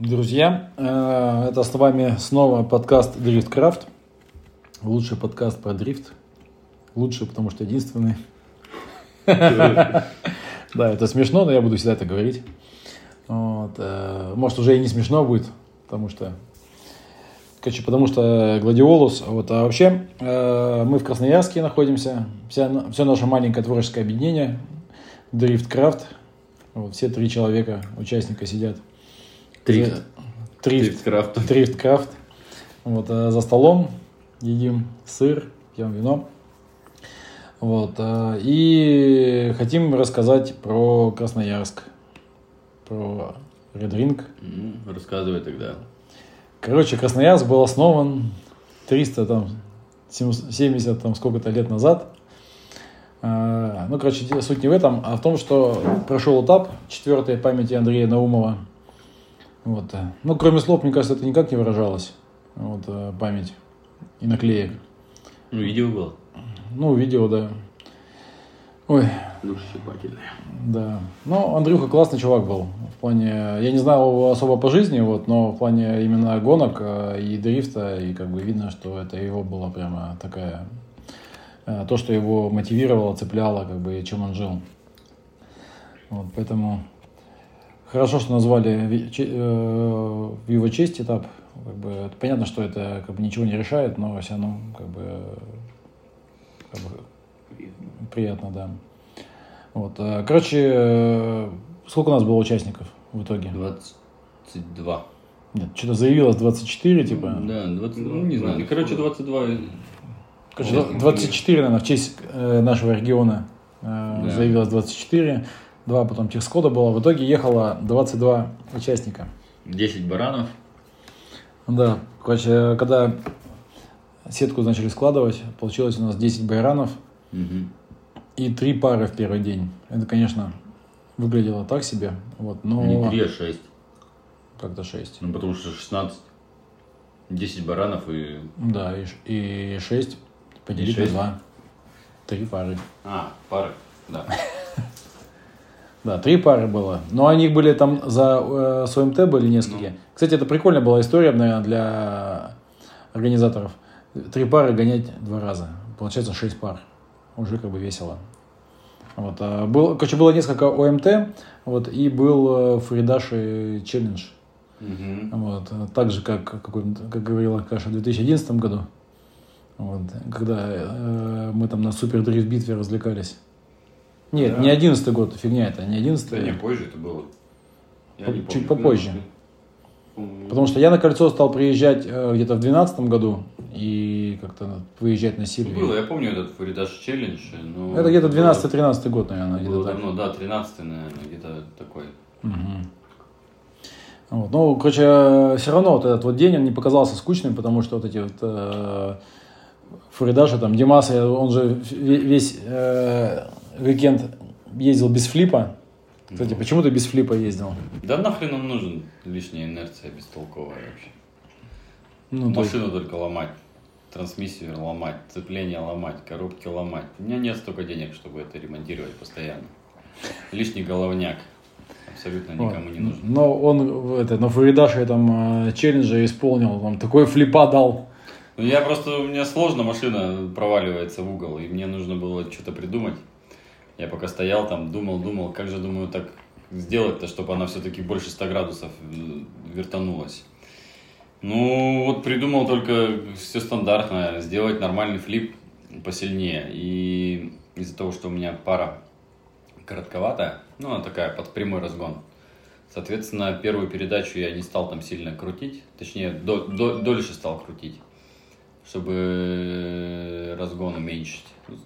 Друзья, э, это с вами снова подкаст Дрифткрафт. Лучший подкаст про дрифт. Лучший, потому что единственный. Да, это смешно, но я буду всегда это говорить. Э, может, уже и не смешно будет, потому что... Короче, потому что Гладиолус. Вот, а вообще, э, мы в Красноярске находимся. Вся, все наше маленькое творческое объединение Дрифткрафт. Вот, все три человека, участника сидят. Трифт. Трифт. Трифткрафт. Трифткрафт. Вот, э, за столом едим сыр, пьем вино. Вот, э, и хотим рассказать про Красноярск, про Red Ring. Рассказывай тогда. Короче, Красноярск был основан 300, там, 70, там, сколько-то лет назад. Э, Ну, короче, суть не в этом, а в том, что прошел этап четвертой памяти Андрея Наумова. Вот. Ну, кроме слов, мне кажется, это никак не выражалось. Вот, э, память и наклеек. Ну, видео было. Ну, видео, да. Ой, Душесчипательное. да. Ну, Андрюха классный чувак был. В плане, я не знал его особо по жизни, вот, но в плане именно гонок э, и дрифта, и как бы видно, что это его была прямо такая, то, что его мотивировало, цепляло, как бы, и чем он жил. Вот, поэтому хорошо, что назвали э, в его честь этап. Как бы, понятно, что это как бы ничего не решает, но все равно как бы, как бы приятно, да. Вот. э, Короче, э, сколько у нас было участников в итоге? 22. Нет, что-то заявилось 24, типа. Да, 20, ну, не знаю. Короче, 22. Короче, участников 24, наверное, в честь э, нашего региона э, Да. заявилось 24. Два потом техскода было. В итоге ехало 22 участника. 10 баранов. Да, короче, когда сетку начали складывать, получилось у нас 10 байранов Мгм. и три пары в первый день. Это, конечно, выглядело так себе, вот, но Не 3, а 6. как-то 6. Ну, потому что 16. 10 баранов и... Да, и, и 6 поделить на. 2. Три пары. А, пары. Да. Да, три пары было. Но они были там за э, с ОМТ были несколько. Ну. Кстати, это прикольная была история, наверное, для организаторов. Три пары гонять два раза. Получается шесть пар. Уже как бы весело. Вот, а был, короче, было несколько ОМТ, вот, и был э, Фридаш и челлендж. Мгм. Вот, э, так же, как, какой- как говорила Каша в 2011 году. Вот, когда э, мы там на супер дрифт битве развлекались. Нет, Да. не 11 год, фигня это, не 11 Да не, позже это было. Я По- не чуть помню. попозже. По-моему, Потому что я на кольцо стал приезжать э, где-то в 2012 году и как-то выезжать на Сильвию. Было, я помню этот Фуридаш челлендж. Но Это где-то было- 12-13 год, наверное, где-то Было так. давно, да, 13 наверное, где-то такой. Мгм. Вот. Ну, короче, все равно вот этот вот день он не показался скучным, потому что вот эти вот э, фуридаши, там, Димас, э, он же ве- весь э, уикенд ездил без флипа. Кстати, Ну. почему ты без флипа ездил? Да нахрен нам нужен лишняя инерция бестолковая вообще. Ну, Машину только ломать, трансмиссию ломать, цепление ломать, коробки ломать. У меня нет столько денег, чтобы это ремонтировать постоянно. Лишний головняк. Абсолютно Вот. никому не нужен. Но он это, на фуридаше там э, челленджа исполнил, там такой флипа дал. Ну, я просто, у меня сложно машина проваливается в угол, и мне нужно было что-то придумать. Я пока стоял там, думал, думал, как же, думаю, так сделать-то, чтобы она все-таки больше 100 градусов э, вертанулась. Ну, вот придумал только все стандартное, сделать нормальный флип посильнее. И из-за того, что у меня пара коротковатая, ну, она такая под прямой разгон. Соответственно, первую передачу я не стал там сильно крутить, точнее, до- до- дольше стал крутить, чтобы разгон уменьшить,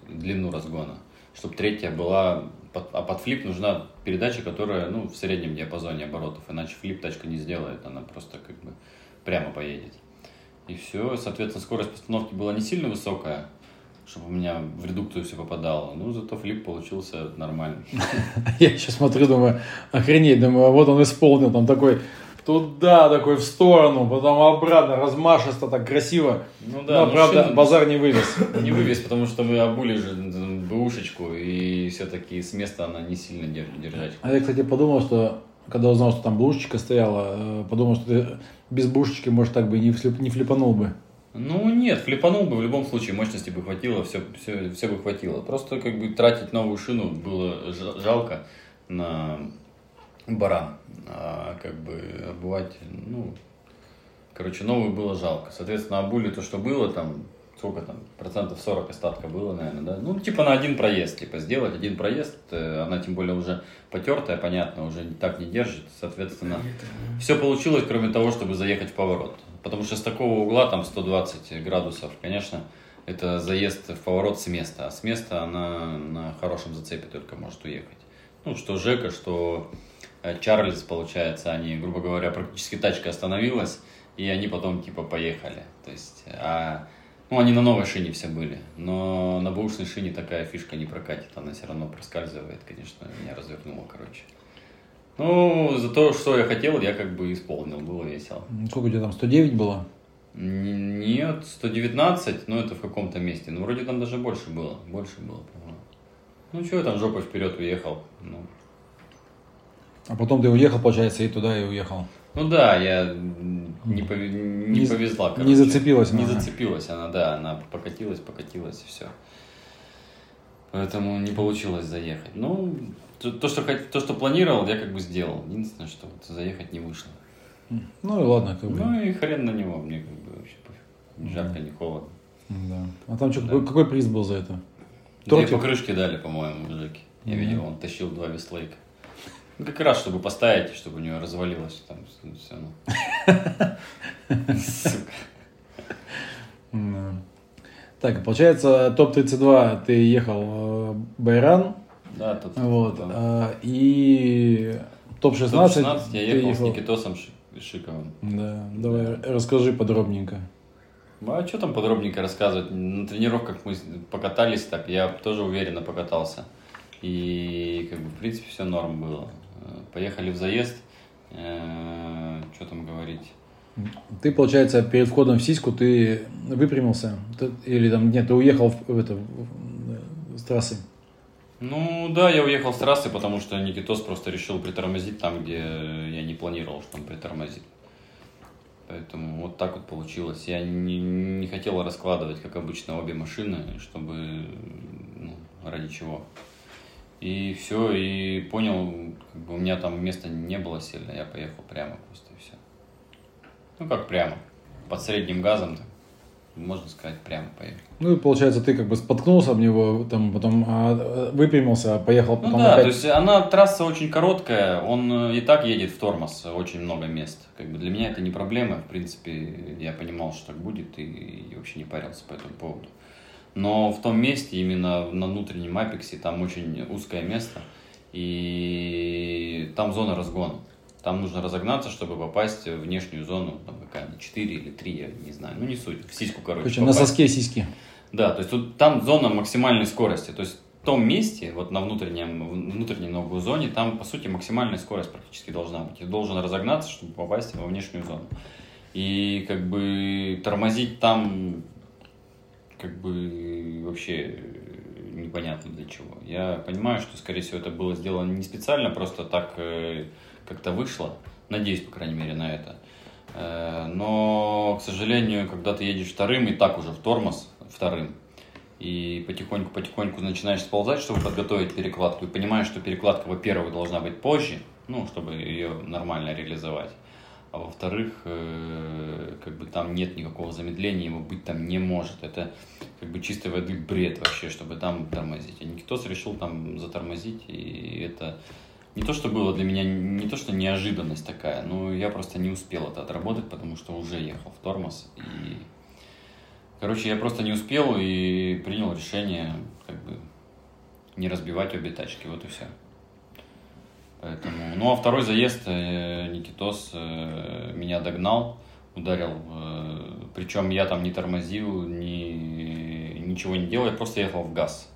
длину разгона. Чтобы третья была, а под флип нужна передача, которая, ну, в среднем диапазоне оборотов, иначе флип тачка не сделает, она просто как бы прямо поедет. И все, соответственно, скорость постановки была не сильно высокая, чтобы у меня в редукцию все попадало. Ну, зато флип получился нормальный. Я сейчас смотрю, думаю, охренеть, думаю, вот он исполнил там такой туда, такой в сторону, потом обратно, размашисто, так красиво. Ну Но, правда, машину базар не вывез. не вывез, потому что мы обули же бэушечку, и все-таки с места она не сильно дер- держать. А я, кстати, подумал, что когда узнал, что там блушечка стояла, э, подумал, что ты без блушечки, может, так бы не, флип, не флипанул бы. Ну нет, флипанул бы в любом случае, мощности бы хватило, все, все, все бы хватило. Просто как бы тратить новую шину было жалко на баран. А как бы обувать, ну, короче, новую было жалко. Соответственно, обули то, что было там, сколько там, процентов 40 остатка было, наверное, да? Ну, типа на один проезд, типа сделать один проезд, э, она тем более уже потертая, понятно, уже так не держит, соответственно, все получилось, кроме того, чтобы заехать в поворот. Потому что с такого угла, там 120 градусов, конечно, это заезд в поворот с места, а с места она на хорошем зацепе только может уехать. Ну, что Жека, что Чарльз, получается, они, грубо говоря, практически тачка остановилась, и они потом, типа, поехали. То есть, а, ну, они на новой шине все были, но на бэушной шине такая фишка не прокатит, она все равно проскальзывает, конечно, меня развернуло, короче. Ну, за то, что я хотел, я как бы исполнил, было весело. Сколько у тебя там, 109 было? Нет, 119, но это в каком-то месте. Ну, вроде там даже больше было, больше было, по-моему. Ну, что я там жопой вперед уехал, ну. А потом ты уехал, получается, и туда и уехал. Ну да, я не, пов... не, не повезла, короче. Не зацепилась она. Не зацепилась она, да, она покатилась, покатилась и все. Поэтому не получилось заехать. Ну, то, что, то, что планировал, я как бы сделал. Единственное, что вот заехать не вышло. Ну и ладно, как бы. Ну и хрен на него, мне как бы вообще Ни жарко, ни холодно. Да. А там что, да. какой, какой приз был за это? Две покрышки дали, по-моему, мужики. Я mm-hmm. видел, он тащил два веслейка. Ну, как раз, чтобы поставить, чтобы у него развалилось там все. Ну. Сука. Так, получается, топ-32 ты ехал э, Байран, да, тут. Вот. А, и топ-16 топ-16 я ехал, с Никитосом Шиковым. Да, давай да. расскажи подробненько. Ну, а что там подробненько рассказывать? На тренировках мы покатались так, я тоже уверенно покатался. И, как бы, в принципе, все норм было. Поехали в заезд. Э, что там говорить? Ты, получается, перед входом в сиську ты выпрямился? Или там, нет, ты уехал в, в это, в, с трассы? Ну да, я уехал с трассы, потому что Никитос просто решил притормозить там, где я не планировал, что он притормозит. Поэтому вот так вот получилось. Я не, не хотел раскладывать, как обычно, обе машины, чтобы, ну, ради чего. И все, и понял, как бы у меня там места не было сильно, я поехал прямо просто и все. Ну как прямо, под средним газом так можно сказать, прямо поехал. Ну и получается, ты как бы споткнулся об него, там потом а, выпрямился, поехал потом. Ну да, опять... то есть она трасса очень короткая, он и так едет в тормоз, очень много мест. Как бы для меня это не проблема, в принципе, я понимал, что так будет и, и вообще не парился по этому поводу. Но в том месте, именно на внутреннем апексе, там очень узкое место, и там зона разгона. Там нужно разогнаться, чтобы попасть в внешнюю зону, там какая она, 4 или 3, я не знаю, ну не суть, в сиську, короче. Короче, на соске сиськи. Да, то есть тут, там зона максимальной скорости, то есть в том месте, вот на внутреннем, внутренней новой зоне, там, по сути, максимальная скорость практически должна быть. Ты должен разогнаться, чтобы попасть во внешнюю зону. И как бы тормозить там как бы вообще непонятно для чего. Я понимаю, что, скорее всего, это было сделано не специально, просто так э, как-то вышло. Надеюсь, по крайней мере, на это. Э, но, к сожалению, когда ты едешь вторым, и так уже в тормоз вторым, и потихоньку-потихоньку начинаешь сползать, чтобы подготовить перекладку, и понимаешь, что перекладка, во-первых, должна быть позже, ну, чтобы ее нормально реализовать, а во-вторых, э, как бы там нет никакого замедления, его быть там не может. Это как бы чистой воды бред вообще, чтобы там тормозить. А никто решил там затормозить, и это не то, что было для меня, не то, что неожиданность такая, но я просто не успел это отработать, потому что уже ехал в тормоз. И, короче, я просто не успел и принял решение, как бы, не разбивать обе тачки, вот и все. Поэтому, ну, а второй заезд э, Никитос э, меня догнал, ударил, э, причем я там не тормозил, ни, ничего не делал, я просто ехал в газ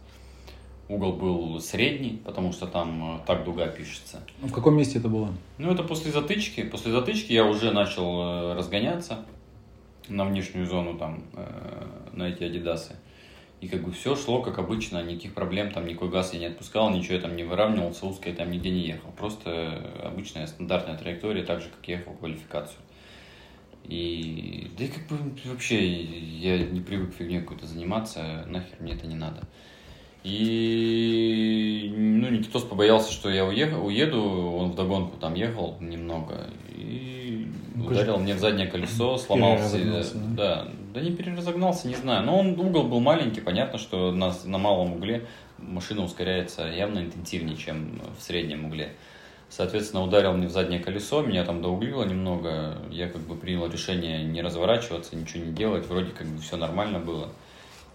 Угол был средний, потому что там так дуга пишется. В каком месте это было? Ну, это после затычки. После затычки я уже начал разгоняться на внешнюю зону, там, на эти адидасы. И как бы все шло как обычно, никаких проблем, там никакой газ я не отпускал, ничего я там не выравнивался, узкой там нигде не ехал. Просто обычная стандартная траектория, так же, как ехал в квалификацию. И да и как бы вообще я не привык фигней какой-то заниматься, нахер мне это не надо. И ну, Никитос побоялся, что я уехал, уеду, он вдогонку там ехал немного и ну, ударил мне в заднее колесо, сломался. Да, да не переразогнался, не знаю. Но он угол был маленький, понятно, что на, на малом угле машина ускоряется явно интенсивнее, чем в среднем угле. Соответственно, ударил мне в заднее колесо, меня там доуглило немного. Я как бы принял решение не разворачиваться, ничего не делать. Вроде как бы все нормально было.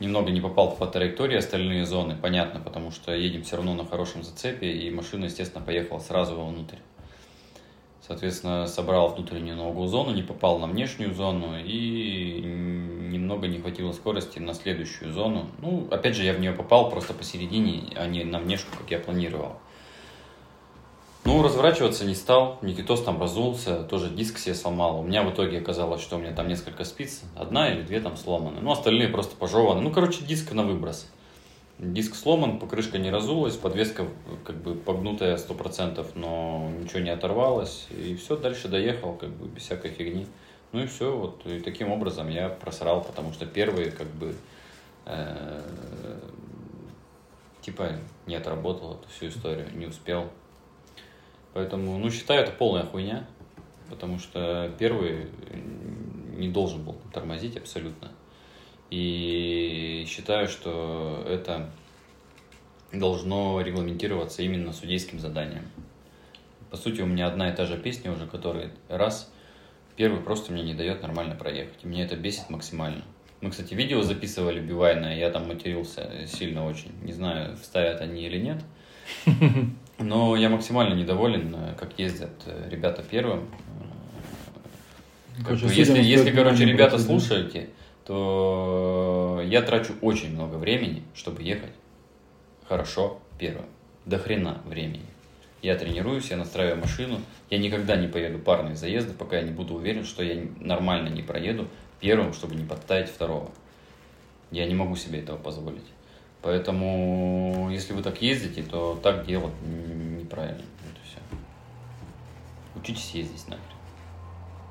Немного не попал по траектории остальные зоны, понятно, потому что едем все равно на хорошем зацепе, и машина, естественно, поехала сразу вовнутрь. Соответственно, собрал внутреннюю новую зону, не попал на внешнюю зону и немного не хватило скорости на следующую зону. Ну, опять же, я в нее попал просто посередине, а не на внешку, как я планировал. Ну, разворачиваться не стал, Никитос там разулся, тоже диск себе сломал. У меня в итоге оказалось, что у меня там несколько спиц, одна или две там сломаны. Ну, остальные просто пожеваны. Ну, короче, диск на выброс. Диск сломан, покрышка не разулась, подвеска как бы погнутая 100%, но ничего не оторвалось. И все, дальше доехал, как бы без всякой фигни. Ну и все, вот и таким образом я просрал, потому что первые как бы э, типа не отработал эту всю историю, не успел. Поэтому, ну, считаю, это полная хуйня, потому что первый не должен был тормозить абсолютно. И считаю, что это должно регламентироваться именно судейским заданием. По сути, у меня одна и та же песня уже, которая раз, первый просто мне не дает нормально проехать. И меня это бесит максимально. Мы, кстати, видео записывали Бивайна, я там матерился сильно очень. Не знаю, вставят они или нет. Но я максимально недоволен, э, как ездят э, ребята первым. Как бы, если, если короче, ребята слушаете, то я трачу очень много времени, чтобы ехать хорошо первым. До хрена времени. Я тренируюсь, я настраиваю машину. Я никогда не поеду парные заезды, пока я не буду уверен, что я нормально не проеду первым, чтобы не подставить второго. Я не могу себе этого позволить. Поэтому, если вы так ездите, то так делать неправильно. Это все. Учитесь ездить нахер.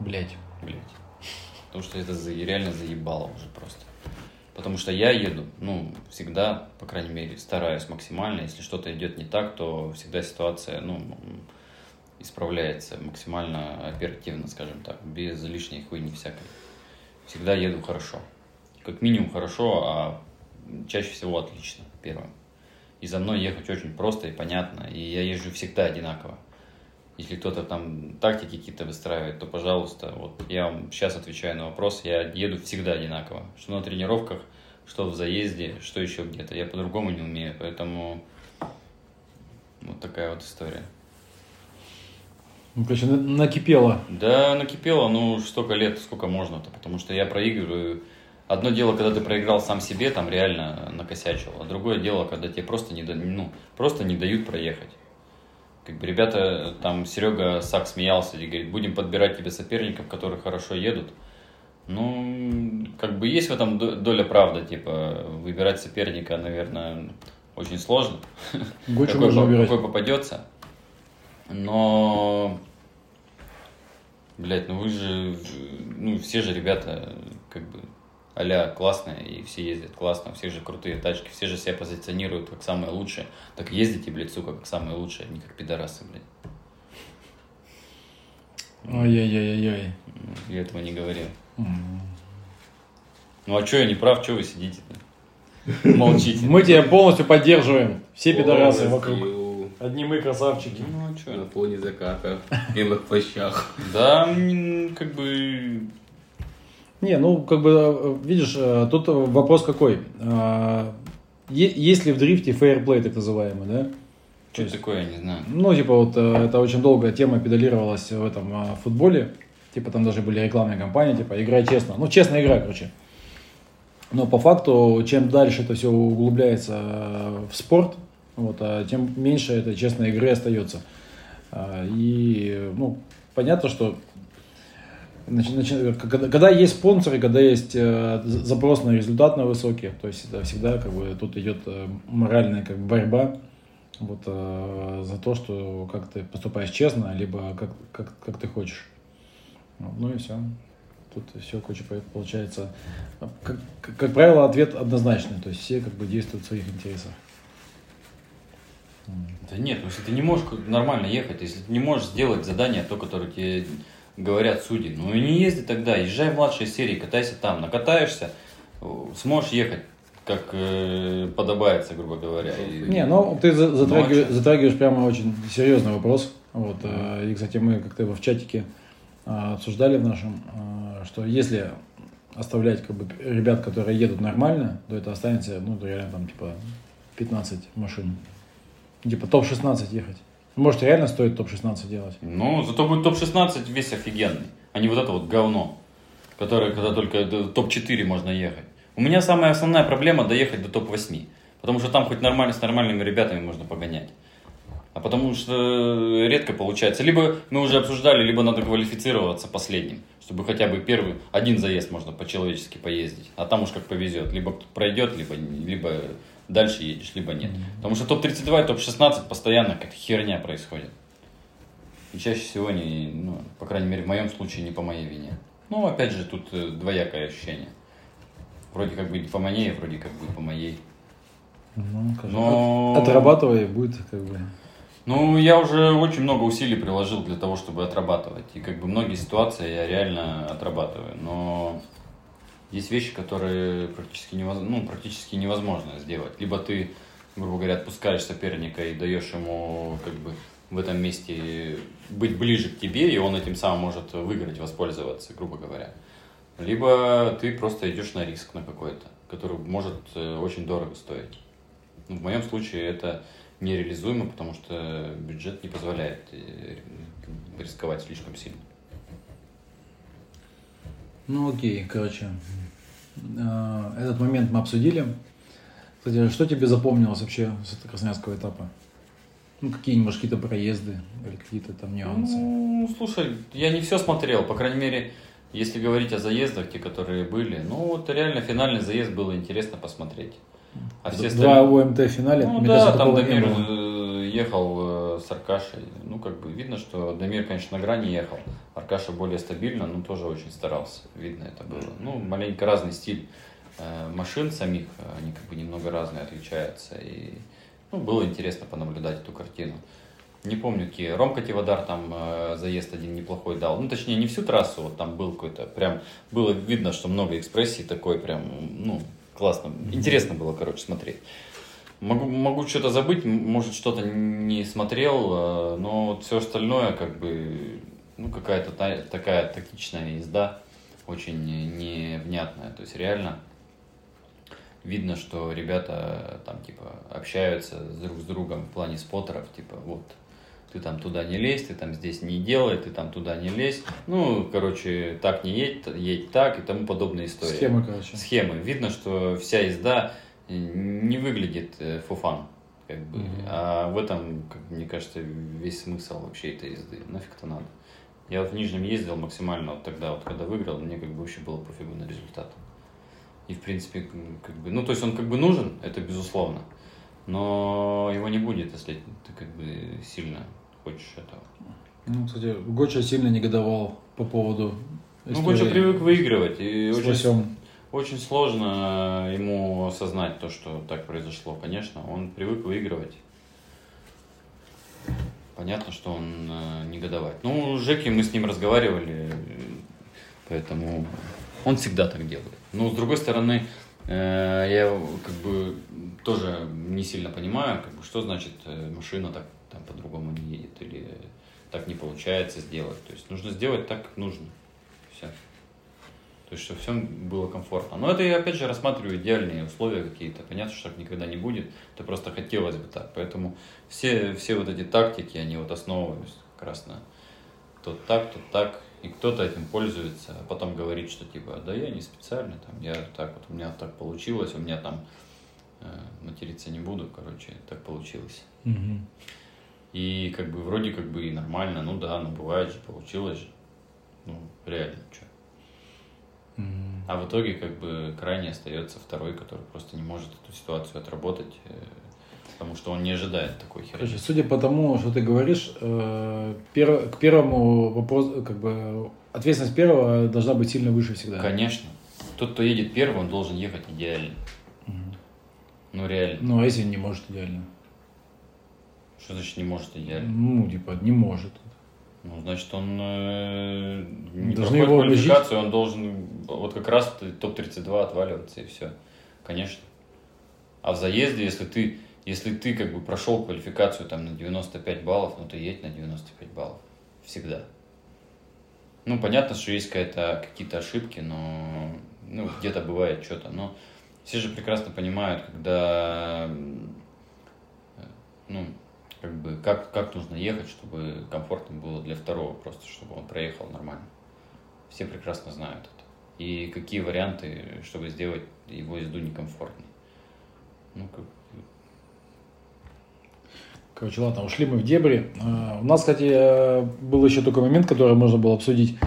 Блять. Блять. Потому что это реально заебало уже просто. Потому что я еду, ну, всегда, по крайней мере, стараюсь максимально. Если что-то идет не так, то всегда ситуация, ну, исправляется максимально оперативно, скажем так, без лишней хуйни всякой. Всегда еду хорошо. Как минимум хорошо, а чаще всего отлично, первым. И за мной ехать очень просто и понятно, и я езжу всегда одинаково. Если кто-то там тактики какие-то выстраивает, то, пожалуйста, вот я вам сейчас отвечаю на вопрос, я еду всегда одинаково. Что на тренировках, что в заезде, что еще где-то. Я по-другому не умею, поэтому вот такая вот история. Ну, короче, накипело. Да, накипело, ну, столько лет, сколько можно-то, потому что я проигрываю Одно дело, когда ты проиграл сам себе, там реально накосячил, а другое дело, когда тебе просто не, ну, просто не дают проехать. Как бы ребята, там Серега Сак смеялся и говорит, будем подбирать тебе соперников, которые хорошо едут. Ну, как бы есть в этом доля правды, типа, выбирать соперника, наверное, очень сложно. какой, какой попадется. Но, блядь, ну вы же, ну все же ребята, как бы, а классная, и все ездят классно, у всех же крутые тачки, все же себя позиционируют как самые лучшие. Так ездите, блядь, сука, как самые лучшие, а не как пидорасы, блядь. Ой-ой-ой-ой. Я этого не говорил. Ну а что я не прав, что вы сидите-то? Молчите. Мы тебя полностью поддерживаем. Все пидорасы вокруг. Одни мы красавчики. Ну а что? На фоне заката, в белых плащах. Да, как бы не, ну, как бы, э, видишь, э, тут вопрос какой. А, есть ли в дрифте фейерплей, так называемый, да? Что это такое, я не знаю. Ну, типа, вот э, это очень долгая тема педалировалась в этом футболе. Типа, там даже были рекламные кампании, типа, играй честно. Ну, честная игра, короче. Но по факту, чем дальше это все углубляется в спорт, вот, а тем меньше этой честной игры остается. А, и, ну, понятно, что Начи- начи- Когда, когда есть спонсоры, когда есть э, запрос на результат на высокий, то есть это всегда как бы тут идет э, моральная как бы борьба вот э, за то, что как ты поступаешь честно, либо как, как, как ты хочешь. Вот, ну и все. Тут все, по- получается. Как, как- как правило, ответ однозначный, то есть все как бы действуют в своих интересах. Да нет, ну если ты не можешь нормально ехать, если ты не можешь сделать задание, то, которое тебе говорят судьи, ну и не езди тогда, езжай в младшие серии, катайся там, накатаешься, э, сможешь ехать, как э, подобается, грубо говоря. И- Не, ну ты за- затрагиваешь, затрагиваешь прямо очень серьезный вопрос. Вот, э, и, кстати, мы как-то его в чатике а, обсуждали в нашем, а, что если оставлять как бы ребят, которые едут нормально, то это останется, ну, реально там типа 15 машин. Типа топ-16 ехать. Может, реально стоит топ-16 делать? Ну, зато будет топ-16 весь офигенный, а не вот это вот говно, которое, когда только до топ-4 можно ехать. У меня самая основная проблема доехать до топ-8, потому что там хоть нормально с нормальными ребятами можно погонять. А потому что редко получается. Либо мы уже обсуждали, либо надо квалифицироваться последним, чтобы хотя бы первый, один заезд можно по-человечески поездить. А там уж как повезет. Либо пройдет, либо, либо дальше едешь, либо нет. Потому что топ-32 и топ-16 постоянно как херня происходит. И чаще всего не, ну, по крайней мере, в моем случае не по моей вине. Ну, опять же, тут э, двоякое ощущение. Вроде как бы по моей, вроде как бы по моей. Ну, скажем, Но- от- отрабатывай, будет как бы... Ну, я уже очень много усилий приложил для того, чтобы отрабатывать. И как бы многие ситуации я реально отрабатываю. Но есть вещи, которые практически невозможно, ну, практически невозможно сделать. Либо ты, грубо говоря, отпускаешь соперника и даешь ему как бы в этом месте быть ближе к тебе, и он этим самым может выиграть, воспользоваться, грубо говоря. Либо ты просто идешь на риск на какой-то, который может э, очень дорого стоить. Ну, в моем случае это нереализуемо, потому что бюджет не позволяет э, рисковать слишком сильно. Ну окей, короче. А, Этот момент мы обсудили. Кстати, что тебе запомнилось вообще с этого красноярского этапа? Ну, какие-нибудь, может, какие-то проезды или какие-то там нюансы? Ну, слушай, я не все смотрел, по крайней мере, если говорить о заездах, те, которые были, ну, вот реально финальный заезд было интересно посмотреть. А все Два остальные- ОМТ в финале, Ну да, кажется, там было. э, ехал э, с Аркашей. Ну, как бы видно, что Дамир, конечно, на грани ехал. Аркаша более стабильно, но тоже очень старался. Видно это было. Ну, маленько разный стиль э, машин самих, они как бы немного разные отличаются. И ну, было интересно понаблюдать эту картину. Не помню, какие. Ромка Тивадар там э, заезд один неплохой дал. Ну, точнее, не всю трассу, вот там был какой-то прям... Было видно, что много экспрессий такой прям, ну, классно. Интересно было, короче, смотреть. Могу, могу что-то забыть, может, что-то не смотрел, э, но вот все остальное, как бы, ну, какая-то та- такая тактичная езда, очень невнятная. То есть, реально видно, что ребята э, там, типа, общаются друг с другом в плане споттеров, типа, вот, ты там туда не лезь, ты там здесь не делай, ты там туда не лезь. Ну, короче, так не едь, едь так и тому подобные истории Схемы, короче. схемы. Видно, что вся езда не выглядит э, фуфан. Как бы. Мгм. А в этом, как мне кажется, весь смысл вообще этой езды. Нафиг это надо. Я вот в Нижнем ездил максимально вот тогда, вот когда выиграл, мне как бы вообще было пофигу на результат. И в принципе, как бы, ну то есть он как бы нужен, это безусловно, но его не будет, если ты как бы сильно хочешь этого. Ну, кстати, Гоча сильно негодовал по поводу Ну, Гоча привык выигрывать, и с очень Лосем. Очень сложно ему осознать то, что так произошло. Конечно, он привык выигрывать. Понятно, что он э, негодовать. Ну, Жеки, мы с ним разговаривали, э, поэтому он всегда так делает. Но, с другой стороны, э, я как бы тоже не сильно понимаю, как бы, что значит э, машина так там по-другому не едет или так не получается сделать. То есть нужно сделать так, как нужно. Все. То есть, чтобы всем было комфортно. Но это я, опять же, рассматриваю идеальные условия какие-то. Понятно, что так никогда не будет. Это просто хотелось бы так. Поэтому все, все вот эти тактики, они вот основываются как раз на то так, то так. И кто-то этим пользуется, а потом говорит, что типа, да я не специально, там, я так вот, у меня так получилось, у меня там э, материться не буду, короче, так получилось. Мгм. И как бы вроде как бы и нормально, ну да, ну бывает же, получилось же. Ну, реально, что. А в итоге, как бы, крайне остается второй, который просто не может эту ситуацию отработать, э, потому что он не ожидает такой херни. Судя по тому, что ты говоришь, э, к первому вопросу, как бы, ответственность первого должна быть сильно выше всегда. Конечно. Тот, кто едет первым, он должен ехать идеально. Мгм. Ну, реально. Ну, а если не может идеально? Что значит не может идеально? Ну, типа, не может. Ну, значит, он э, не Должны проходит квалификацию, он должен вот как раз топ-32 отваливаться и все. Конечно. А в заезде, если ты, если ты как бы прошел квалификацию там на 95 баллов, ну ты едь на 95 баллов. Всегда. Ну, понятно, что есть какая-то, какие-то ошибки, но ну, где-то бывает что-то. Но все же прекрасно понимают, когда э, ну, как бы, как, как нужно ехать, чтобы комфортно было для второго, просто чтобы он проехал нормально. Все прекрасно знают это. И какие варианты, чтобы сделать его езду некомфортной. Ну, как, Короче, ладно, ушли мы в дебри. А, У нас, кстати, э, был еще такой момент, который можно было обсудить.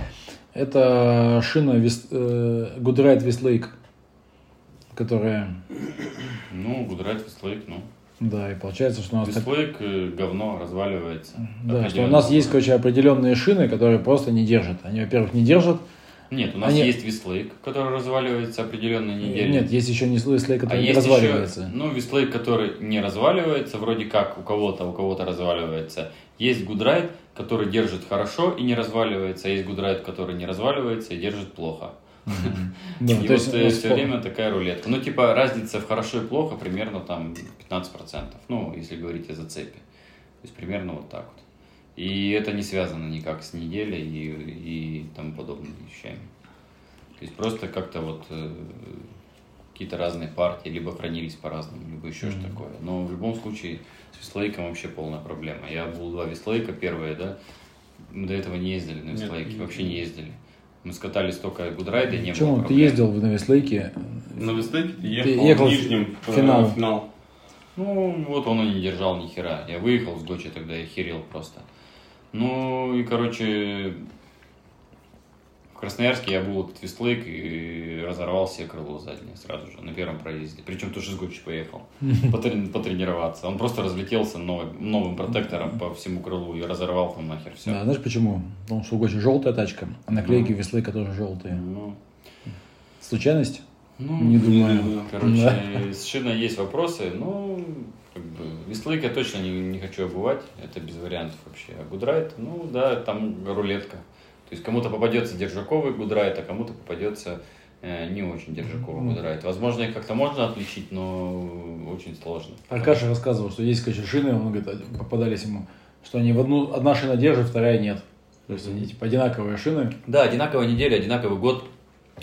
Это шина Вес- э, Goodride Westlake, которая, ну, Гудрайт, Вестлейк, ну. Да, и получается, что у нас... так- Вестлейк э, говно разваливается. Да, что у нас есть, короче, определенные шины, которые просто не держат. Они, во-первых, не держат. Нет, у нас Они- есть Westlake, который разваливается определенные недели. Нет, есть еще не А который не есть разваливается. еще, ну, Westlake, который не разваливается, вроде как у кого-то, у кого-то разваливается. Есть Goodride, который держит хорошо и не разваливается. а Есть Goodride, который не разваливается и держит плохо. И то есть вот у нас все по- время такая рулетка. Ну, типа, разница в хорошо и плохо примерно там 15%. Ну, если говорить о зацепе. То есть примерно вот так вот. И это не связано никак с неделей и, и тому подобными вещами. То есть просто как-то вот э, какие-то разные партии либо хранились по-разному, либо еще что такое. Но в любом случае с веслейком вообще полная проблема. Я был два веслейка первые, да, мы до этого не ездили на не вообще не ездили. Мы скатались только гудрайда, не было Почему? Ты ездил на Westlake, На Вестеке ты ехал, ехал в Нижнем в э, финал. финал. Ну, вот он и не держал ни хера. Я выехал с дочей тогда, я херел просто. Ну, и, короче, в Красноярске я был этот вестлейк и разорвал себе крыло заднее сразу же на первом проезде. Причем тоже с Гуччи поехал потрени- потренироваться. Он просто разлетелся новым, новым протектором по всему крылу и разорвал там нахер все. Да, знаешь почему? Потому что у Гочи желтая тачка, а наклейки Вестлейка тоже желтые. Ну, Случайность? ну, Не думаю. да. Короче, с шиной есть вопросы, ну, как бы, Westlake я точно не, не хочу обувать, это без вариантов вообще. А Goodride, ну, да, там рулетка. То есть кому-то попадется держаковый Goodride, а кому-то попадется э, не очень держаковый Ну. Goodride. Возможно, их как-то можно отличить, но очень сложно. Аркаша рассказывал, что есть, короче, шины, он говорит, попадались ему, что они в одну, одна шина держит, вторая нет. То есть они типа одинаковые шины. Да, одинаковая неделя, одинаковый год,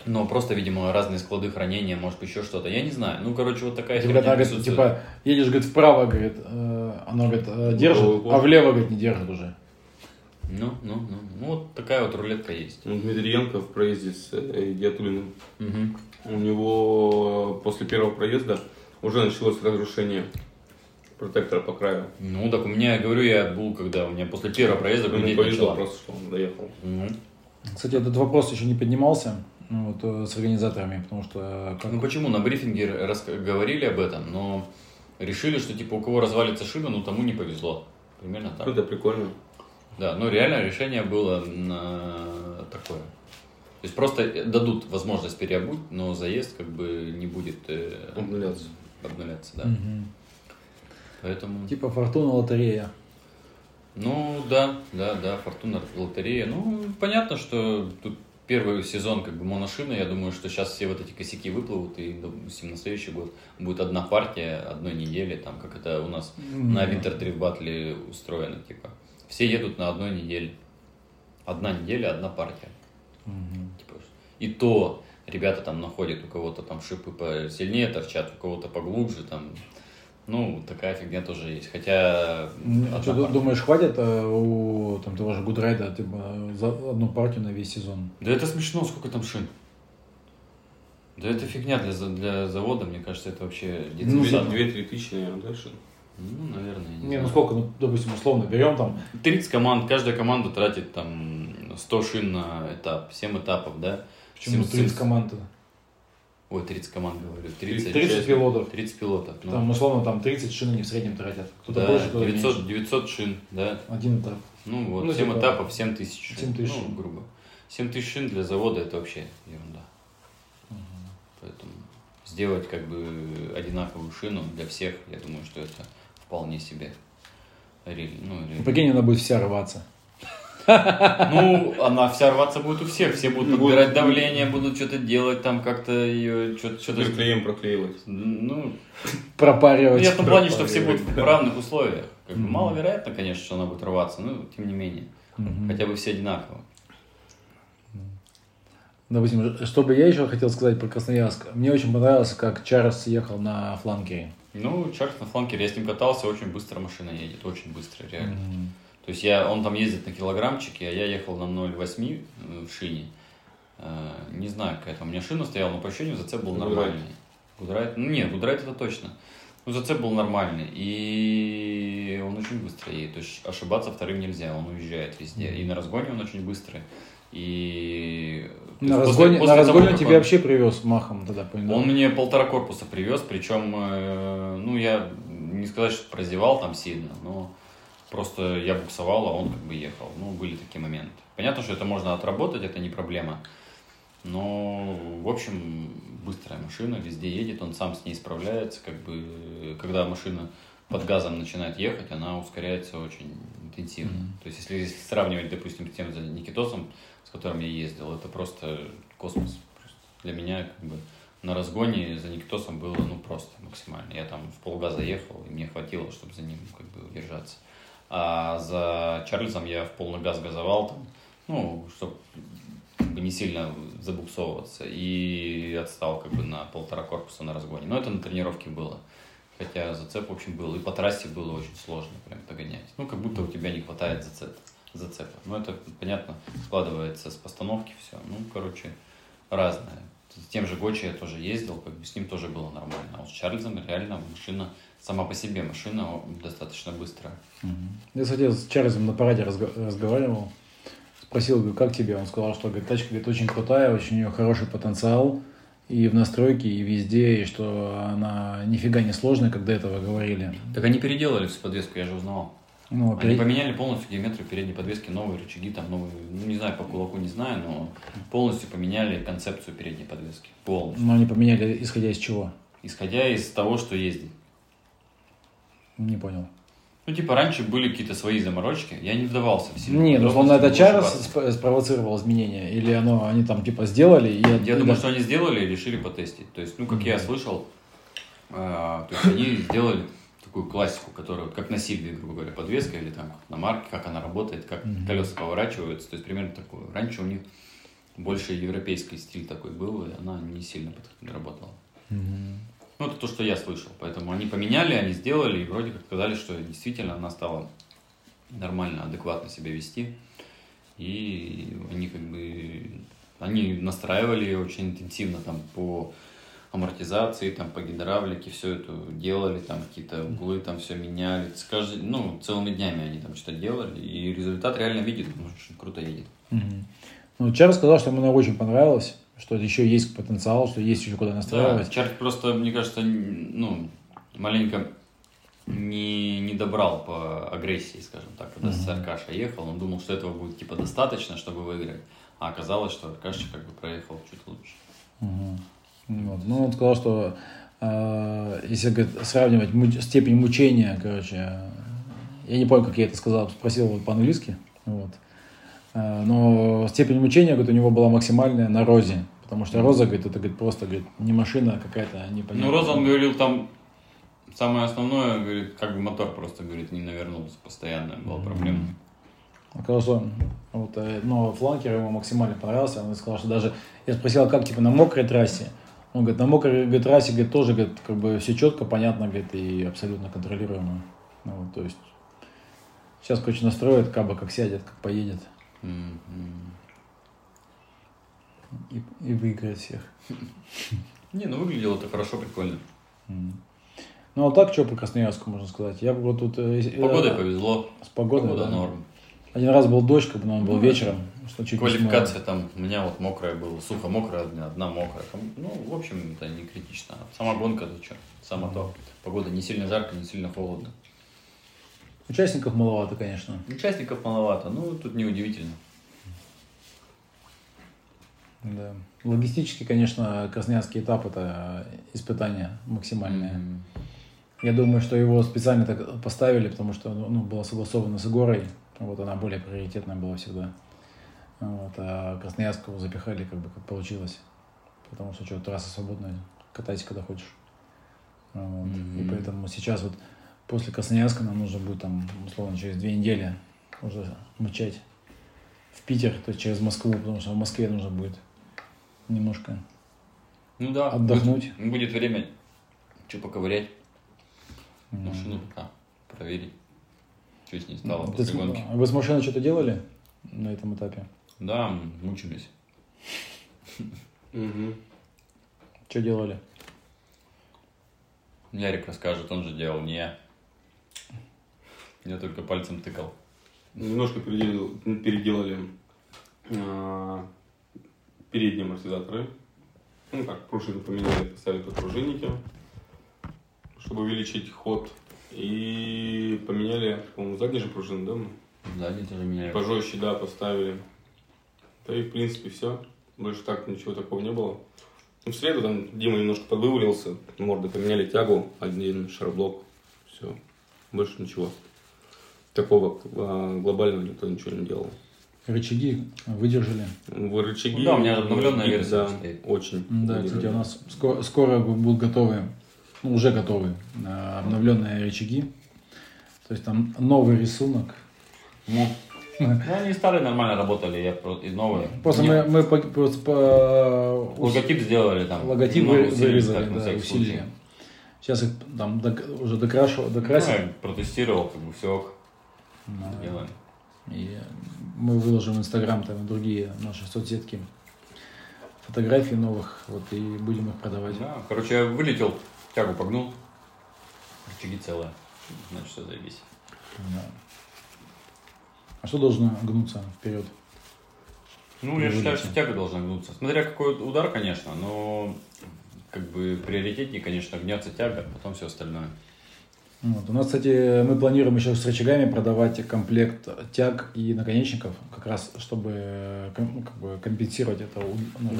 но просто, видимо, разные склады хранения, может, еще что-то. Я не знаю. Ну, короче, вот такая херня говорит, типа, едешь, говорит, вправо, говорит, э, оно, говорит, э, держит, Ого. а влево, говорит, не держит уже. Ну, ну, ну, ну, вот такая вот рулетка есть. Ну, Дмитриенко в проезде с э, Диатулиным. Мгм. У него после первого проезда уже началось разрушение протектора по краю. Ну, так у меня, я говорю, я был, когда у меня после первого проезда Ему повезло начала. просто, что он доехал. Мгм. Кстати, этот вопрос еще не поднимался ну, вот, э, с организаторами, потому что э, как- Ну, почему? На брифинге рас- говорили об этом, но решили, что, типа, у кого развалится шина, ну, тому не повезло. Примерно так. Это прикольно. Да, ну, реально решение было на такое. То есть просто дадут возможность переобуть, но заезд как бы не будет э, Обнуляться. обнуляться, да. Мгм. Поэтому... типа фортуна лотерея. Ну да, да, да, Фортуна лотерея. Ну, понятно, что тут первый сезон как бы моношина. Я думаю, что сейчас все вот эти косяки выплывут, и, допустим, на следующий год будет одна партия одной недели, там, как это у нас на Мгм. Winter Drift Battle устроено, типа. Все едут на одной неделе. Одна неделя, одна партия. Мгм. Типа, и то ребята там находят, у кого-то там шипы посильнее торчат, у кого-то поглубже, там. Ну, такая фигня тоже есть. Хотя... М, одна Что, партия. думаешь, хватит э, у там, того же Гудрайда типа, за одну партию на весь сезон? Да это смешно, сколько там шин. Да это фигня для, для завода, мне кажется, это вообще Ну, сад. да. 2-3 тысячи, наверное, дальше. Ну, наверное, не Не, ну знаю. сколько, ну, допустим, условно берем там 30 команд, каждая команда тратит там 100 шин на этап, 7 этапов, да? Почему 700 30 команд? Ой, 30 команд говорю. 30, 30 часть- пилотов. 30 пилотов. ну. Там, условно, там 30 шин они в среднем тратят. Кто-то да, больше, кто-то 900, меньше. 900 шин, да. Один этап. Ну вот, Ну, 7 типа, этапов, 7 тысяч шин. 7 тысяч ну, грубо. 7 тысяч шин для завода это вообще ерунда. Поэтому сделать как бы одинаковую шину для всех, я думаю, что это вполне себе ре- ну, Ну, Прикинь, она будет вся рваться. Ну, она вся рваться будет у всех. Все будут Ну, подбирать вот. давление, будут что-то делать, там как-то ее что-то. Клеем проклеивать. Ну, Пропаривать. я в том плане, что все будут в равных условиях. Как бы Мгм. маловероятно, конечно, что она будет рваться, но тем не менее. Хотя бы все одинаково. Допустим, что бы я еще хотел сказать про Красноярск. Мне очень понравилось, как Чарльз ехал на фланкере. Ну, Чарльз на фланкере, я с ним катался, очень быстро машина едет, очень быстро, реально. Мгм. То есть я, он там ездит на килограммчике, а я ехал на 0,8 э, в шине. Э, Не знаю, какая там у меня шина стояла, но по ощущению зацеп был нормальный. Goodride? Ну нет, Goodride это точно. Ну, зацеп был нормальный, и он очень быстро едет. То есть ошибаться вторым нельзя, он уезжает везде. И на разгоне он очень быстрый. И... то На разгоне, после- на после того, разгоне как тебя он- вообще привез махом тогда, понял? он мне полтора корпуса привез, причем, э, ну, я не сказать, что прозевал там сильно, но просто я буксовал, а он как бы ехал. Ну, были такие моменты. Понятно, что это можно отработать, это не проблема. Но, в общем, быстрая машина, везде едет, он сам с ней справляется. Как бы, когда машина под газом начинает ехать, она ускоряется очень интенсивно. Мгм. То есть, если, сравнивать, допустим, с тем же Никитосом, с которым я ездил, это просто космос. Просто для меня как бы на разгоне за Никитосом было ну просто максимально. Я там в полгаза ехал, и мне хватило, чтобы за ним как бы удержаться. А за Чарльзом я в полный газ газовал там, ну, чтобы как бы не сильно забуксовываться. И отстал как бы на полтора корпуса на разгоне. Но это на тренировке было. Хотя зацеп, в общем, был. И по трассе было очень сложно прям догонять. Ну, как будто у тебя не хватает зацеп, зацепа. Ну, это, понятно, складывается с постановки все. Ну, короче, разное. С тем же Гочи я тоже ездил, как бы с ним тоже было нормально. А вот с Чарльзом реально машина, сама по себе машина достаточно быстрая. Мгм. Я, кстати, с Чарльзом на параде разго- разговаривал. Спросил, говорю, как тебе? Он сказал, что говорит, тачка говорит, очень крутая, очень у нее хороший потенциал и в настройке, и везде, и что она нифига не сложная, как до этого говорили. Так они переделали всю подвеску, я же узнавал. Ну, Они опять- поменяли полностью геометрию передней подвески, новые рычаги, там новые, ну не знаю, по кулаку не знаю, но полностью поменяли концепцию передней подвески. Полностью. но они поменяли, исходя из чего? Исходя из того, что ездит. Не понял. Ну, типа, раньше были какие-то свои заморочки, я не вдавался в сильные Не, ну условно, это сп- спровоцировал изменения? Или оно, они там типа сделали? И Я и думаю, да- что они сделали и решили потестить. То есть, ну, как я Мгм. слышал, а, то есть они сделали такую классику, которая вот как на Сильве, грубо говоря, подвеска или там на марке, как она работает, как Мгм. колеса поворачиваются. То есть примерно такое. Раньше у них больше европейский стиль такой был, и она не сильно под- работала. Мгм. Ну, это то, что я слышал. Поэтому они поменяли, они сделали, и вроде как сказали, что действительно она стала нормально, адекватно себя вести. И они как бы, они настраивали ее очень интенсивно там по амортизации, там по гидравлике, все это делали, там какие-то углы там все меняли. С каждый, ну, целыми днями они там что-то делали, и результат реально видит, очень круто едет. Ну, Чарльз сказал, что ему она очень понравилась, что еще есть потенциал, что есть еще куда Да, настраивать. Чарк просто, мне кажется, ну, маленько не, не добрал по агрессии, скажем так, когда с Мгм. Аркаша ехал. Он думал, что этого будет типа достаточно, чтобы выиграть. А оказалось, что Аркаша как бы проехал чуть лучше. Мгм. Вот. Ну, он сказал, что э, если говорит, сравнивать муч- степень мучения, короче, я не помню, как я это сказал, спросил его по-английски, вот. Э, но степень мучения, говорит, у него была максимальная на Розе, потому что Роза, говорит, это говорит, просто говорит, не машина, а какая-то непонятная. Ну, Роза, он говорил, там самое основное, говорит, как бы мотор просто, говорит, не навернулся постоянно, была проблема. Сказал, что вот, э, но фланкер ему максимально понравился. Он сказал, что даже я спросил, как типа на мокрой трассе. Он говорит, на мокрой говорит, трассе говорит, тоже говорит, как бы все четко, понятно, говорит, и абсолютно контролируемо. Ну, вот, то есть сейчас, короче, настроит, каба как сядет, как поедет И, и выиграет всех. Не, ну выглядело это хорошо, прикольно. Ну, а так, что по Красноярску можно сказать? Я бы вот тут... э, э, Погодой повезло, С погодой, погода да. норм. Один раз был дождь, как бы, но он был Ну, вечером, что чуть. Квалификация там у меня вот мокрая была, сухо-мокрая, одна, одна мокрая. Там, ну, в общем, это не критично. Сама гонка, ты что, сама то. Погода не сильно жарко, не сильно холодно. Участников маловато, конечно. Участников маловато, ну, тут неудивительно. Да. Логистически, конечно, Красноярский этап это испытание максимальное. М. Я думаю, что его специально так поставили, потому что ну, было согласовано с Игорой. Вот она более приоритетная была всегда. Вот, а Красноярского запихали, как бы как получилось. Потому что что, трасса свободная, катайся, когда хочешь. Вот. И Мгм. поэтому сейчас вот после Красноярска нам нужно будет там, условно, через две недели уже мчать в Питер, то есть через Москву, потому что в Москве нужно будет немножко Ну да, Отдохнуть. Будет, будет время что поковырять, м, машину пока проверить, что с ней стало Ты после с- гонки. Вы с машиной что-то делали на этом этапе? Да, мучились. Что делали? Ярик расскажет, он же делал, не я. Я только пальцем тыкал. Немножко переделал- переделали а, передние амортизаторы. Ну как, пружины поменяли, поставили подпружинники, чтобы увеличить ход. И поменяли, по-моему, задние же пружины, да? мы? Сзади тоже меня. Пожестче, да, поставили. Да и, в принципе, все. Больше так ничего такого не было. Ну, в среду там Дима немножко подвывалился, морды поменяли тягу, один шарблок, все. Больше ничего. Такого а, глобального никто ничего не делал. Рычаги выдержали. В рычаги... Да, у меня обновленная версия Да, стоит. очень. Да, выдержали. кстати, у нас скоро, скоро будут готовы, ну, уже готовы а, обновленные рычаги. То есть там новый рисунок. Ну, ну, они старые нормально работали, я про- и новые. Просто мы, мы по- просто по- Логотип сделали там. логотип вы- вырезали, так, да, усилили. случай. Сейчас их там док- уже докрашу, докрасим. Ну, я протестировал, как бы все Да. делаем. И мы выложим в Инстаграм там и другие наши соцсетки фотографии новых, вот и будем их продавать. Да, короче, я вылетел, тягу погнул, рычаги целые, значит, все заебись. Да. А что должно гнуться вперед? Ну, я считаю, что тяга должна гнуться. Смотря какой удар, конечно, но как бы приоритетнее, конечно, гнется тяга, потом все остальное. Вот. У нас, кстати, мы планируем еще с рычагами продавать комплект тяг и наконечников, как раз чтобы э, ну, как бы компенсировать это. у- ну,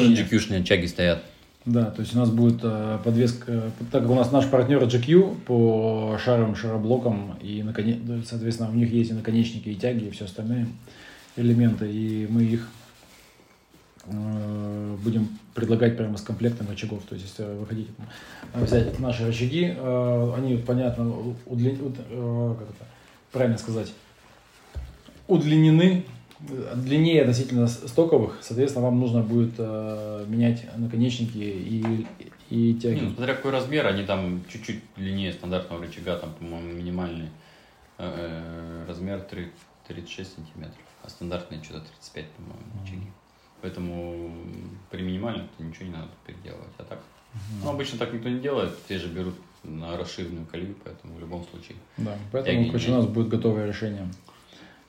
удлинение. GQ-шные тяги стоят. Да, то есть у нас будет э, подвеска, э, так как у нас наш партнер GQ по шаровым шароблокам, и наконе- ну, соответственно у них есть и наконечники, и тяги, и все остальные элементы, и мы их будем предлагать прямо с комплектом рычагов. То есть, если вы хотите э, взять наши рычаги, э, они, понятно, удли- уд- э, как это правильно сказать, удлинены, э, длиннее относительно стоковых, соответственно, вам нужно будет э, менять наконечники и, и тяги. Ну, смотря какой размер, они там чуть-чуть длиннее стандартного рычага, там, по-моему, минимальный э, размер 3 36 сантиметров, а стандартные что-то 35, по-моему, рычаги. Поэтому при минимальном ничего не надо переделывать. А так, ну, обычно так никто не делает, те же берут на расширенную колею, поэтому в любом случае. Да, поэтому, короче, у нас будет готовое решение.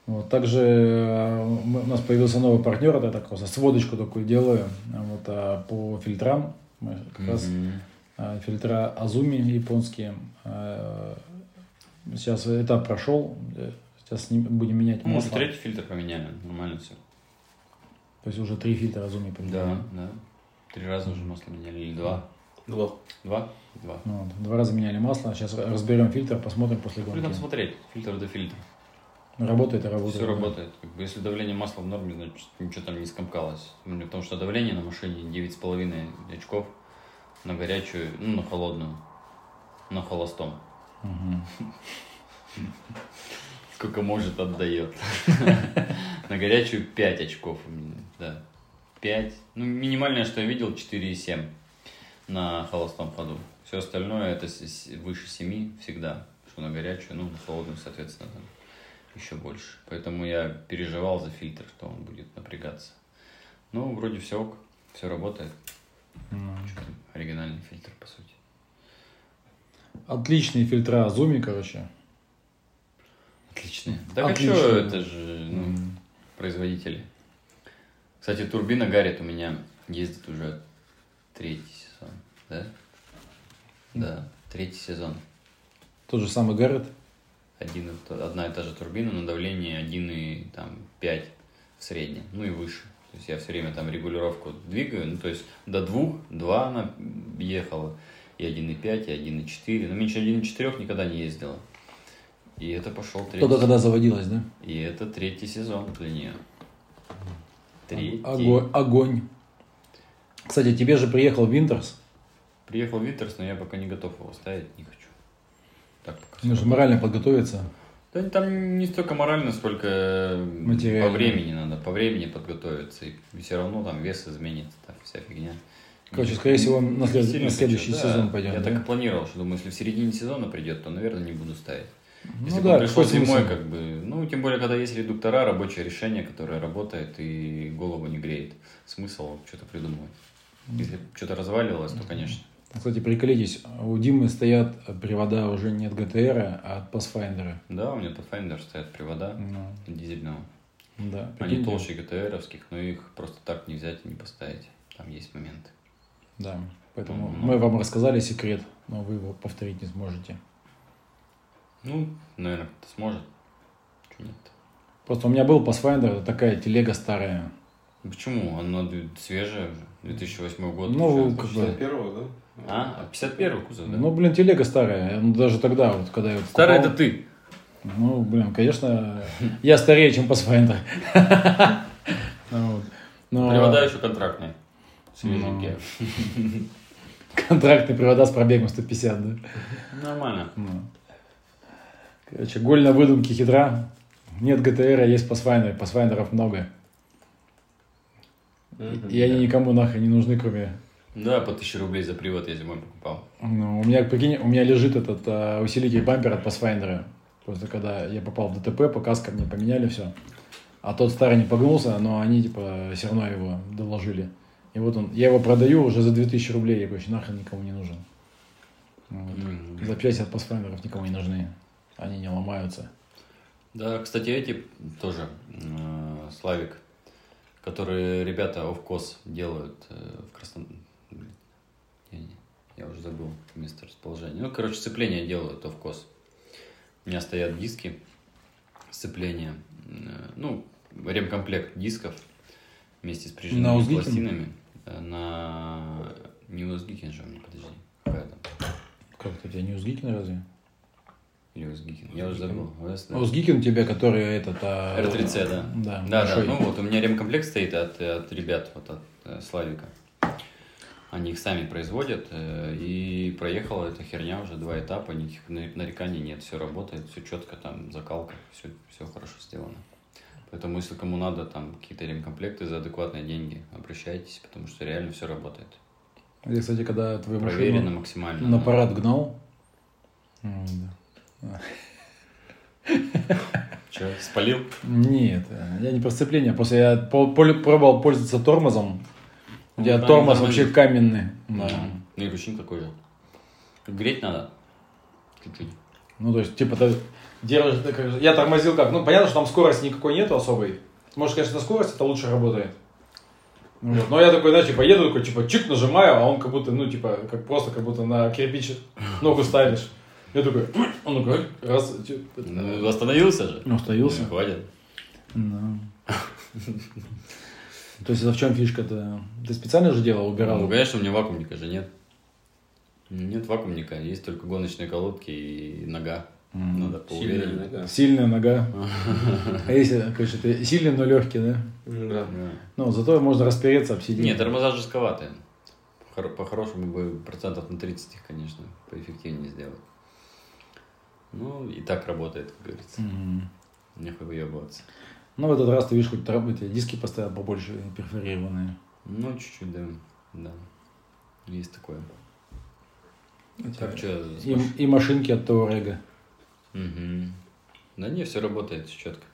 Вот, также э, мы- у нас появился новый партнер, это я так просто сводочку такую делаю, а вот, а, по фильтрам, мы как раз Мгм. а, фильтра Азуми японские. А, Сейчас этап прошел, э, сейчас будем менять Ну, может, масло. третий фильтр поменяли, нормально все. То есть уже три фильтра Азуми поменяли. Да, да. Три раза уже масло меняли, или два? Два. Два? Два. Ну, вот, два раза меняли масло, сейчас разберем фильтр, посмотрим после Ну, гонки. там смотреть, фильтр до фильтра. Работает и работает. Все да. работает. Как бы, если давление масла в норме, значит ничего там не скомкалось. Ну, Потому что давление на машине 9,5 очков на горячую, ну, на холодную, на холостом. Мгм. Сколько может отдает. На горячую 5 очков. у меня, Да. 5. Ну, минимальное, что я видел, 4,7 на холостом ходу. Все остальное это выше 7 всегда. Что на горячую, ну, на холодную, соответственно, там еще больше. Поэтому я переживал за фильтр, что он будет напрягаться. Ну, вроде все ок, все работает. Там, оригинальный фильтр, по сути. Отличные фильтра Азуми, короче. Отличные. Так а Отличные, что, да. это же ну, М. производители. Кстати, турбина Гаррит у меня ездит уже третий сезон, да? Да, третий сезон. Тот же самый Гаррет. Один, одна и та же турбина на давлении 1,5 в среднем, ну и выше. То есть я все время там регулировку двигаю, ну то есть до двух, два она ехала, и 1,5, и 1,4, но меньше 1,4 никогда не ездила. И это пошел третий, Тогда, когда заводилась, да? и это третий сезон для нее. Третий. Огонь. Огонь. Кстати, тебе же приехал Винтерс. Приехал Витерс, но я пока не готов его ставить, не хочу. Так пока Нужно морально подготовиться. Да там не столько морально, сколько по времени надо, по времени подготовиться. И все равно там вес изменится, там вся фигня. Короче, скорее всего, на след- на следующий хочу, да. сезон пойдем, Я да? так и планировал, что думаю, если в середине сезона придет, то, наверное, не буду ставить. Если Ну бы да, он пришел зимой, как бы, ну, тем более, когда есть редуктора, рабочее решение, которое работает и голову не греет. Смысл что-то придумывать. Если что-то разваливалось, то, конечно. Кстати, приколитесь, у Димы стоят привода уже не от GTR, а от Pathfinder. Да, у меня Pathfinder стоят привода Ну, дизельного. да. Они толще ГТРовских, но их просто так не взять и не поставить. Там есть моменты. Да, поэтому Ну. мы вам рассказали секрет, но вы его повторить не сможете. Ну, наверное, кто-то сможет. Чего нет Просто у меня был Pathfinder, это такая телега старая. Почему? Она свежая уже. 2008 год. Ну, как бы- 61-го, да? А, 51 кузов, да? Ну, блин, телега старая. Ну, даже тогда, вот, когда я вот Старый покупал- это ты. Ну, блин, конечно, я старее, чем Pathfinder. Ну. Но Привода еще контрактные. Свеженькие. контрактные привода с пробегом 150, да? Нормально. Короче, голь на выдумке хитра. Нет GTR, есть Pathfinder. Pathfinder много. Мгм. И они никому нахрен не нужны, кроме... Да, по 1000 рублей за привод я зимой покупал. Ну, у меня, прикинь, у меня лежит этот а, усилитель бампера от Pathfinder. Просто когда я попал в ДТП, по каскам мне поменяли все. А тот старый не погнулся, но они, типа, все равно его доложили. И вот он, я его продаю уже за 2000 рублей, я короче, нахрен никому не нужен. Вот. Мгм. Запчасти от Pathfinder никому не нужны. Они не ломаются. Да, кстати, эти тоже, э, Славик, которые ребята офкос делают э, в Красном... Я, я уже забыл место расположения. Ну, короче, сцепление делают офкос. У меня стоят диски сцепления. э, Ну, ремкомплект дисков вместе с На прижимными Узгикин? пластинами. э, На... Не Узгикен же у меня, подожди. Какая там? Как это у тебя не Узгикин разве? Или Узгикен? Я уже забыл. Узгикин у тебя, который этот... а, R3C, да. Да, Да, да. Ну вот, у меня ремкомплект стоит от, от ребят, вот от э, Славика. Они их сами производят, э, и проехала эта херня уже два этапа, никаких на- нареканий нет, все работает, все четко, там закалка, все, все хорошо сделано. Поэтому, если кому надо там какие-то ремкомплекты за адекватные деньги, обращайтесь, потому что реально все работает. Я, кстати, когда твою Проверено машину максимально. на да. парад гнал, м, да. Че, спалил? Нет, я не про сцепление, просто я пробовал пользоваться тормозом. У тебя Ну, да, тормоз вообще каменный. Да. Ну и ручник такой же. Греть надо. Чуть-чуть. Ну, то есть, типа, ты делаешь... Я тормозил как? Ну, понятно, что там скорости никакой нету особой. Может, конечно, на скорости это лучше работает. Ну, вот. Но я такой, знаешь, типа, еду, такой, типа, чик нажимаю, а он как будто, ну, типа, как просто, как будто на кирпич ногу ставишь. Я такой, он такой, раз, типа, Ну, остановился же. ну, остановился. Ну, хватит. Ну. То есть, это в чем фишка-то? Ты специально же делал, убирал? Ну, конечно, у меня вакуумника же нет. Нет вакуумника, есть только гоночные колодки и нога. Надо Сильная поувереннее. нога. Сильная нога. А если, конечно, ты сильный, но легкий, да? Да. Ну, зато можно распереться об сиденье. Нет, тормоза жестковатые. Хор- По-хорошему бы процентов на 30 их, конечно, поэффективнее сделать. Ну, и так работает, как говорится. Мгм. Нехуй выебываться. Ну, в этот раз ты видишь, хоть эти диски поставил побольше перфорированные. Ну, чуть-чуть, да. Да. Есть такое. Эти- Так, что? И, и машинки от Touareg. Да не, все работает четко.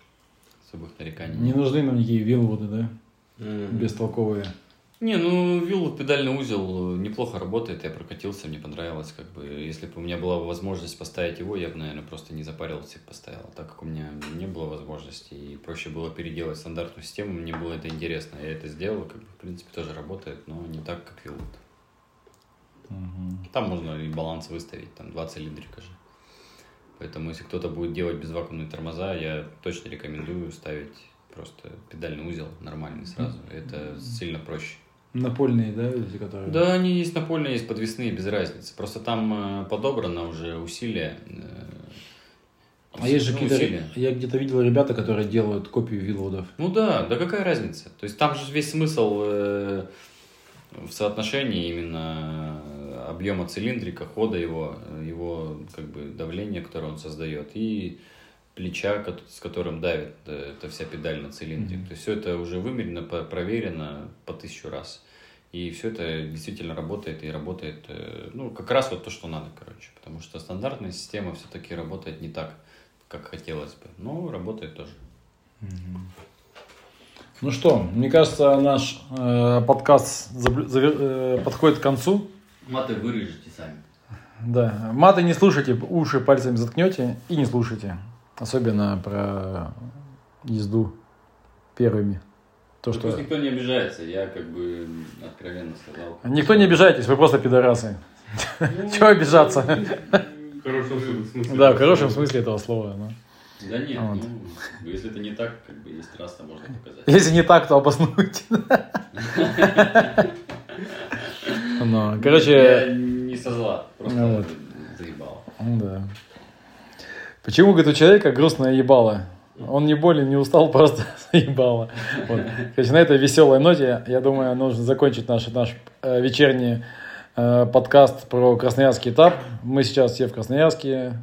Особых нареканий. Не нужны нам никакие вилвуды, да? Мгм. Бестолковые. Не, ну, вилл педальный узел неплохо работает, я прокатился, мне понравилось, как бы, если бы у меня была возможность поставить его, я бы, наверное, просто не запарился и поставил, так как у меня не было возможности, и проще было переделать стандартную систему, мне было это интересно, я это сделал, как бы, в принципе, тоже работает, но не так, как вилл. Там можно и баланс выставить, там два цилиндрика же. Поэтому, если кто-то будет делать безвакуумные тормоза, я точно рекомендую ставить просто педальный узел нормальный сразу. Это сильно проще. Напольные, да, эти, которые? Да, они есть напольные, есть подвесные, без разницы. Просто там э, подобрано уже усилие. э, А есть же ну, какие-то... усилия. Я где-то видел ребята, которые делают копию виллодов. Ну да, да какая разница? То есть там же весь смысл э, в соотношении именно объема цилиндрика, хода его, его как бы давления, которое он создает, и плеча, с которым давит эта вся педаль на цилиндрик. Мгм. То есть все это уже вымерено, проверено по тысячу раз. И все это действительно работает и работает, э, ну, как раз вот то, что надо, короче. Потому что стандартная система все-таки работает не так, как хотелось бы. Но работает тоже. Ну что, мне кажется, наш э, подкаст забл- завер- э, подходит к концу. Маты вырежете сами. Да, маты не слушайте, уши пальцами заткнете и не слушайте. Особенно про езду первыми. То, Ну, что... Пусть никто не обижается, я как бы откровенно сказал. Никто не обижайтесь, вы просто пидорасы. Чего обижаться? В хорошем смысле. Да, в хорошем смысле этого слова. ну. Да нет, Вот. ну, если это не так, как бы есть раз, то можно показать. Если не так, то обоснуйте. Ну, Я короче, не со зла, просто Ну заебал. да. Почему, говорит, у человека грустное ебало? Он не болен, не устал, просто заебало. Вот. Короче, на этой веселой ноте, я думаю, нужно закончить наш, наш э, вечерний э, подкаст про красноярский этап. Мы сейчас все в Красноярске.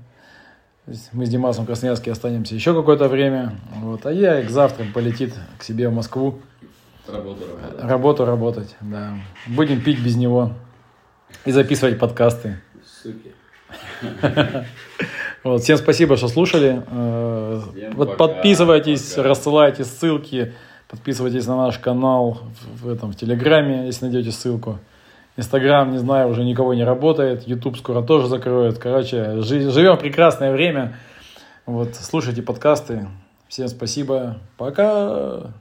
Мы с Димасом в Красноярске останемся еще какое-то время. Вот. А я завтра полетит к себе в Москву. Работа, работа. Работу работать, да. Будем пить без него и записывать подкасты. Суки. Вот, всем спасибо, что слушали. Э, Всем Вот пока, подписывайтесь, пока. рассылайте ссылки, подписывайтесь на наш канал в, в этом в Телеграме, если найдете ссылку. Инстаграм, не знаю, уже никого не работает. Ютуб скоро тоже закроют. Короче, жи- живем прекрасное время. Вот, слушайте подкасты. Всем спасибо. Пока.